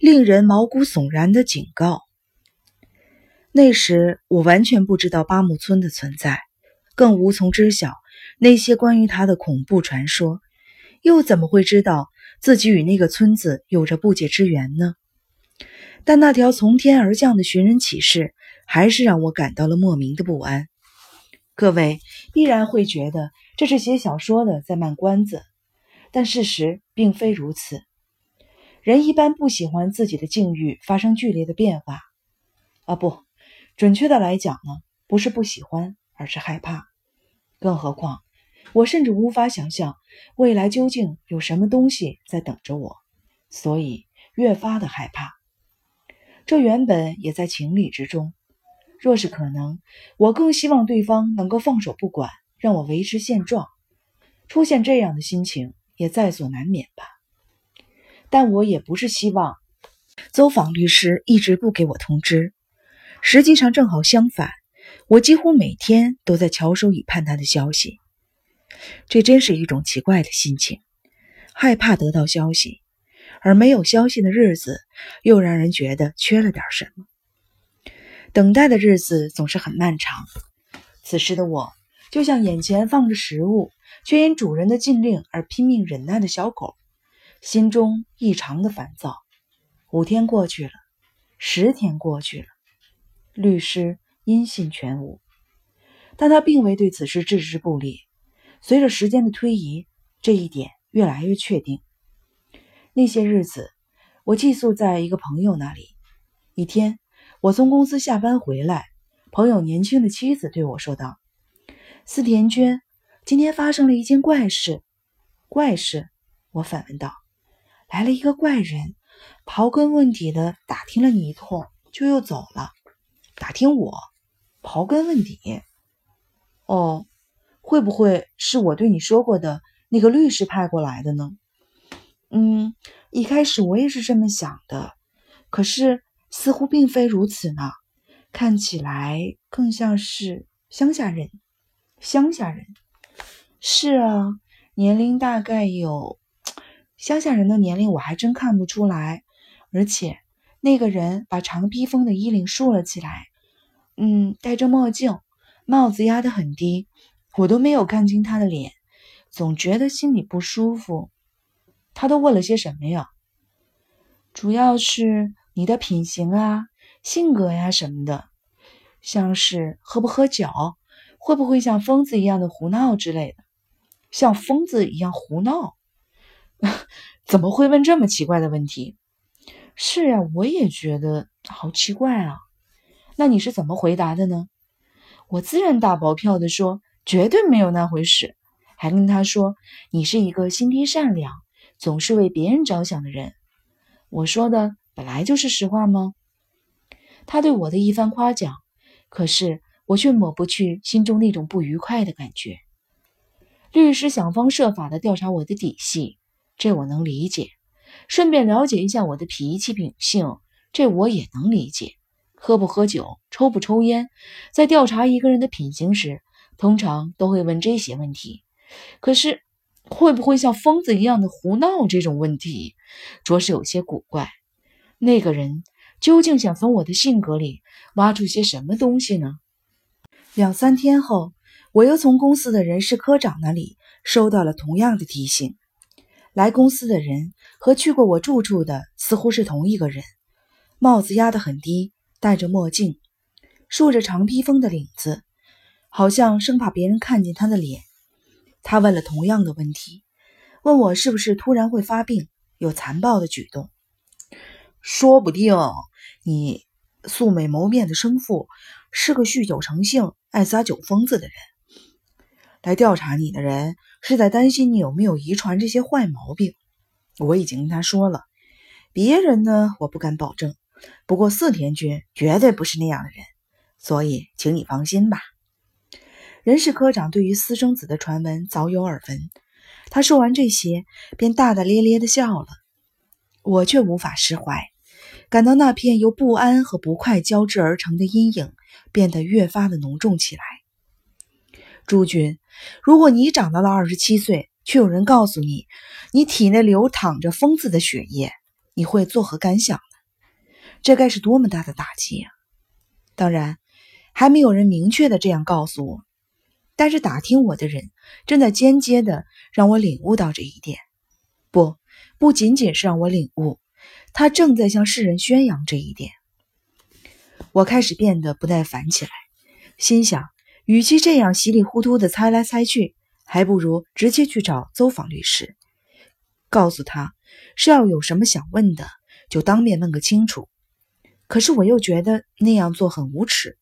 令人毛骨悚然的警告。那时我完全不知道八木村的存在，更无从知晓那些关于他的恐怖传说，又怎么会知道自己与那个村子有着不解之缘呢？但那条从天而降的寻人启事，还是让我感到了莫名的不安。各位必然会觉得这是写小说的在卖关子，但事实并非如此。人一般不喜欢自己的境遇发生剧烈的变化，啊，不，准确的来讲呢，不是不喜欢，而是害怕。更何况，我甚至无法想象未来究竟有什么东西在等着我，所以越发的害怕。这原本也在情理之中。若是可能，我更希望对方能够放手不管，让我维持现状。出现这样的心情也在所难免吧。但我也不是希望走访律师一直不给我通知。实际上正好相反，我几乎每天都在翘首以盼他的消息。这真是一种奇怪的心情，害怕得到消息，而没有消息的日子又让人觉得缺了点什么。等待的日子总是很漫长。此时的我，就像眼前放着食物，却因主人的禁令而拼命忍耐的小狗，心中异常的烦躁。五天过去了，十天过去了，律师音信全无。但他并未对此事置之不理。随着时间的推移，这一点越来越确定。那些日子，我寄宿在一个朋友那里。一天。我从公司下班回来，朋友年轻的妻子对我说道：“司田娟，今天发生了一件怪事。”“怪事？”我反问道。“来了一个怪人，刨根问底的打听了你一通，就又走了。打听我？刨根问底？哦，会不会是我对你说过的那个律师派过来的呢？”“嗯，一开始我也是这么想的，可是……”似乎并非如此呢，看起来更像是乡下人。乡下人，是啊，年龄大概有……乡下人的年龄我还真看不出来。而且那个人把长披风的衣领竖了起来，嗯，戴着墨镜，帽子压得很低，我都没有看清他的脸，总觉得心里不舒服。他都问了些什么呀？主要是。你的品行啊，性格呀什么的，像是喝不喝酒，会不会像疯子一样的胡闹之类的？像疯子一样胡闹？怎么会问这么奇怪的问题？是呀，我也觉得好奇怪啊。那你是怎么回答的呢？我自然大保票的说，绝对没有那回事，还跟他说你是一个心地善良、总是为别人着想的人。我说的。本来就是实话吗？他对我的一番夸奖，可是我却抹不去心中那种不愉快的感觉。律师想方设法的调查我的底细，这我能理解；顺便了解一下我的脾气秉性，这我也能理解。喝不喝酒，抽不抽烟，在调查一个人的品行时，通常都会问这些问题。可是，会不会像疯子一样的胡闹这种问题，着实有些古怪。那个人究竟想从我的性格里挖出些什么东西呢？两三天后，我又从公司的人事科长那里收到了同样的提醒。来公司的人和去过我住处的似乎是同一个人，帽子压得很低，戴着墨镜，竖着长披风的领子，好像生怕别人看见他的脸。他问了同样的问题，问我是不是突然会发病，有残暴的举动。说不定你素未谋面的生父是个酗酒成性、爱撒酒疯子的人。来调查你的人是在担心你有没有遗传这些坏毛病。我已经跟他说了，别人呢我不敢保证，不过四田君绝对不是那样的人，所以请你放心吧。人事科长对于私生子的传闻早有耳闻，他说完这些便大大咧咧的笑了。我却无法释怀，感到那片由不安和不快交织而成的阴影变得越发的浓重起来。诸君，如果你长到了二十七岁，却有人告诉你你体内流淌着疯子的血液，你会作何感想呢？这该是多么大的打击呀！当然，还没有人明确的这样告诉我，但是打听我的人正在间接的让我领悟到这一点。不，不仅仅是让我领悟，他正在向世人宣扬这一点。我开始变得不耐烦起来，心想，与其这样稀里糊涂的猜来猜去，还不如直接去找邹访律师，告诉他是要有什么想问的，就当面问个清楚。可是我又觉得那样做很无耻。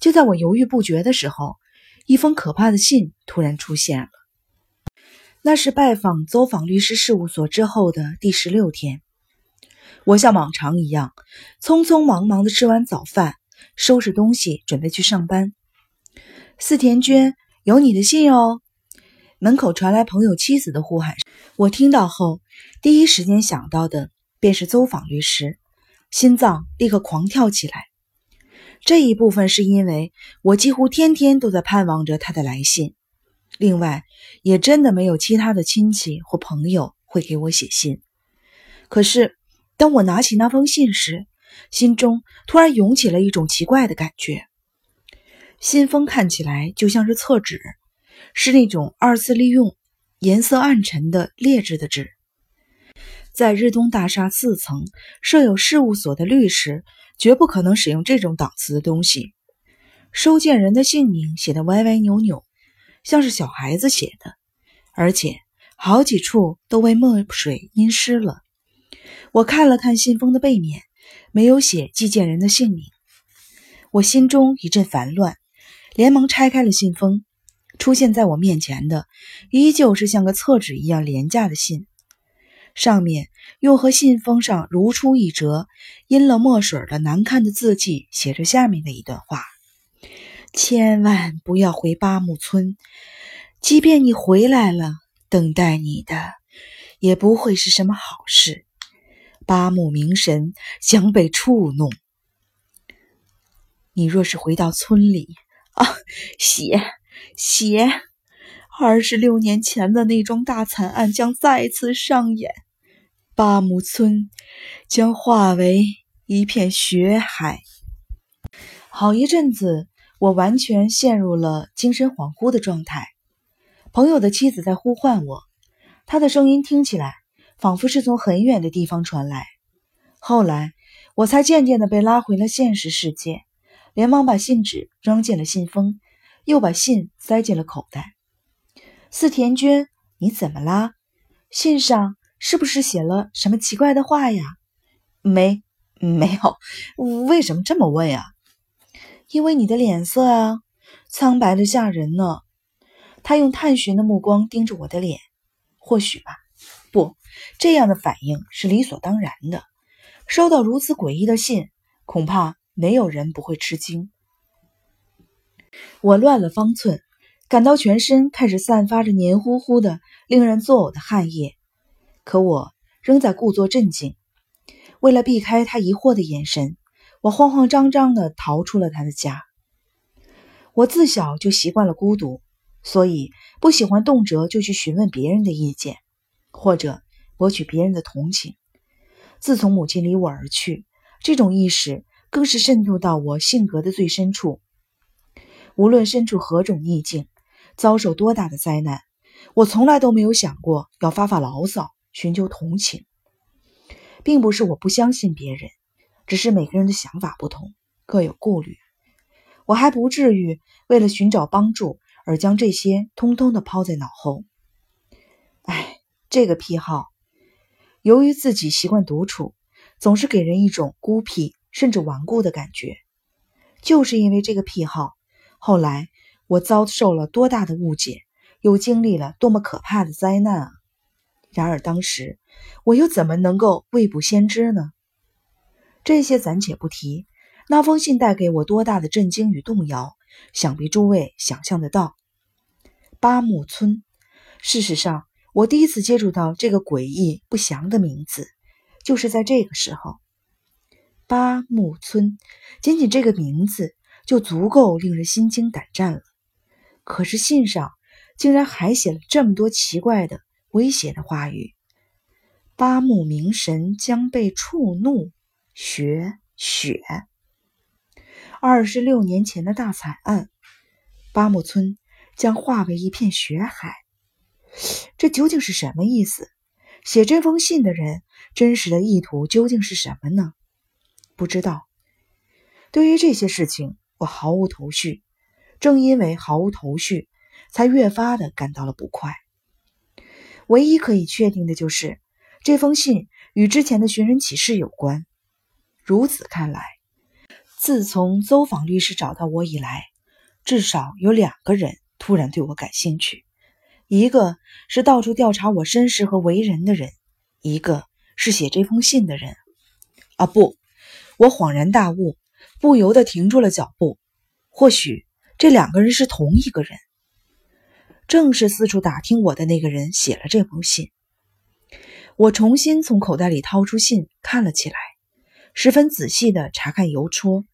就在我犹豫不决的时候，一封可怕的信突然出现了。那是拜访邹访律师事务所之后的第十六天，我像往常一样，匆匆忙忙的吃完早饭，收拾东西准备去上班。四田君，有你的信哦！门口传来朋友妻子的呼喊声，我听到后，第一时间想到的便是邹访律师。心脏立刻狂跳起来。这一部分是因为我几乎天天都在盼望着他的来信，另外也真的没有其他的亲戚或朋友会给我写信。可是当我拿起那封信时，心中突然涌起了一种奇怪的感觉。信封看起来就像是厕纸，是那种二次利用、颜色暗沉的劣质的纸。在日东大厦四层设有事务所的律师，绝不可能使用这种档次的东西。收件人的姓名写得歪歪扭扭，像是小孩子写的，而且好几处都被墨水阴湿了。我看了看信封的背面，没有写寄件人的姓名。我心中一阵烦乱，连忙拆开了信封。出现在我面前的，依旧是像个厕纸一样廉价的信。上面又和信封上如出一辙、阴了墨水的难看的字迹写着下面的一段话：“千万不要回八木村，即便你回来了，等待你的也不会是什么好事。八木明神将被触怒。你若是回到村里啊，血血，二十六年前的那桩大惨案将再次上演。”八木村将化为一片血海。好一阵子，我完全陷入了精神恍惚的状态。朋友的妻子在呼唤我，她的声音听起来仿佛是从很远的地方传来。后来，我才渐渐的被拉回了现实世界，连忙把信纸扔进了信封，又把信塞进了口袋。四田君，你怎么啦？信上。是不是写了什么奇怪的话呀？没，没有。为什么这么问呀？因为你的脸色啊，苍白的吓人呢。他用探寻的目光盯着我的脸。或许吧，不，这样的反应是理所当然的。收到如此诡异的信，恐怕没有人不会吃惊。我乱了方寸，感到全身开始散发着黏糊糊的、令人作呕的汗液。可我仍在故作镇静，为了避开他疑惑的眼神，我慌慌张张地逃出了他的家。我自小就习惯了孤独，所以不喜欢动辄就去询问别人的意见，或者博取别人的同情。自从母亲离我而去，这种意识更是渗透到我性格的最深处。无论身处何种逆境，遭受多大的灾难，我从来都没有想过要发发牢骚。寻求同情，并不是我不相信别人，只是每个人的想法不同，各有顾虑。我还不至于为了寻找帮助而将这些通通的抛在脑后。哎，这个癖好，由于自己习惯独处，总是给人一种孤僻甚至顽固的感觉。就是因为这个癖好，后来我遭受了多大的误解，又经历了多么可怕的灾难啊！然而当时，我又怎么能够未卜先知呢？这些暂且不提，那封信带给我多大的震惊与动摇，想必诸位想象得到。八木村，事实上，我第一次接触到这个诡异不祥的名字，就是在这个时候。八木村，仅仅这个名字就足够令人心惊胆战了。可是信上竟然还写了这么多奇怪的。威胁的话语，八木明神将被触怒。学。雪。二十六年前的大惨案，八木村将化为一片雪海。这究竟是什么意思？写这封信的人真实的意图究竟是什么呢？不知道。对于这些事情，我毫无头绪。正因为毫无头绪，才越发的感到了不快。唯一可以确定的就是，这封信与之前的寻人启事有关。如此看来，自从邹访律师找到我以来，至少有两个人突然对我感兴趣。一个是到处调查我身世和为人的人，一个是写这封信的人。啊，不！我恍然大悟，不由得停住了脚步。或许这两个人是同一个人。正是四处打听我的那个人写了这封信。我重新从口袋里掏出信，看了起来，十分仔细地查看邮戳。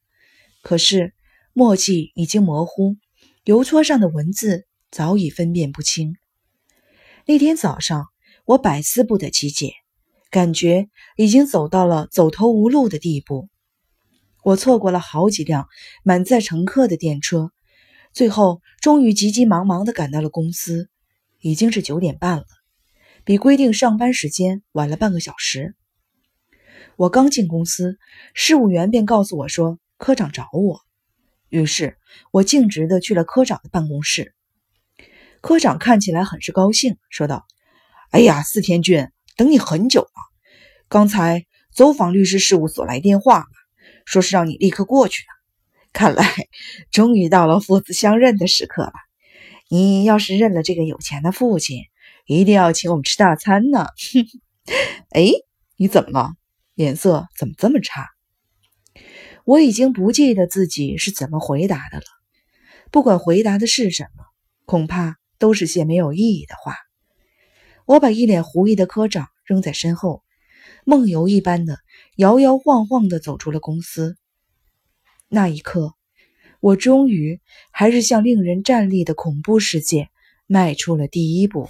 可是墨迹已经模糊，邮戳上的文字早已分辨不清。那天早上，我百思不得其解，感觉已经走到了走投无路的地步。我错过了好几辆满载乘客的电车，最后终于急急忙忙地赶到了公司。已经是九点半了，比规定上班时间晚了半个小时。我刚进公司，事务员便告诉我说科长找我。于是我径直地去了科长的办公室。科长看起来很是高兴，说道：“哎呀，四天俊，等你很久了。刚才走访律师事务所来电话了，说是让你立刻过去呢。看来 终于到了父子相认的时刻了。你要是认了这个有钱的父亲，一定要请我们吃大餐呢。”哎，你怎么了？脸色怎么这么差？我已经不记得自己是怎么回答的了。不管回答的是什么，恐怕。都是些没有意义的话。我把一脸狐疑的科长扔在身后，梦游一般的摇摇晃晃地走出了公司。那一刻，我终于还是向令人战栗的恐怖世界迈出了第一步。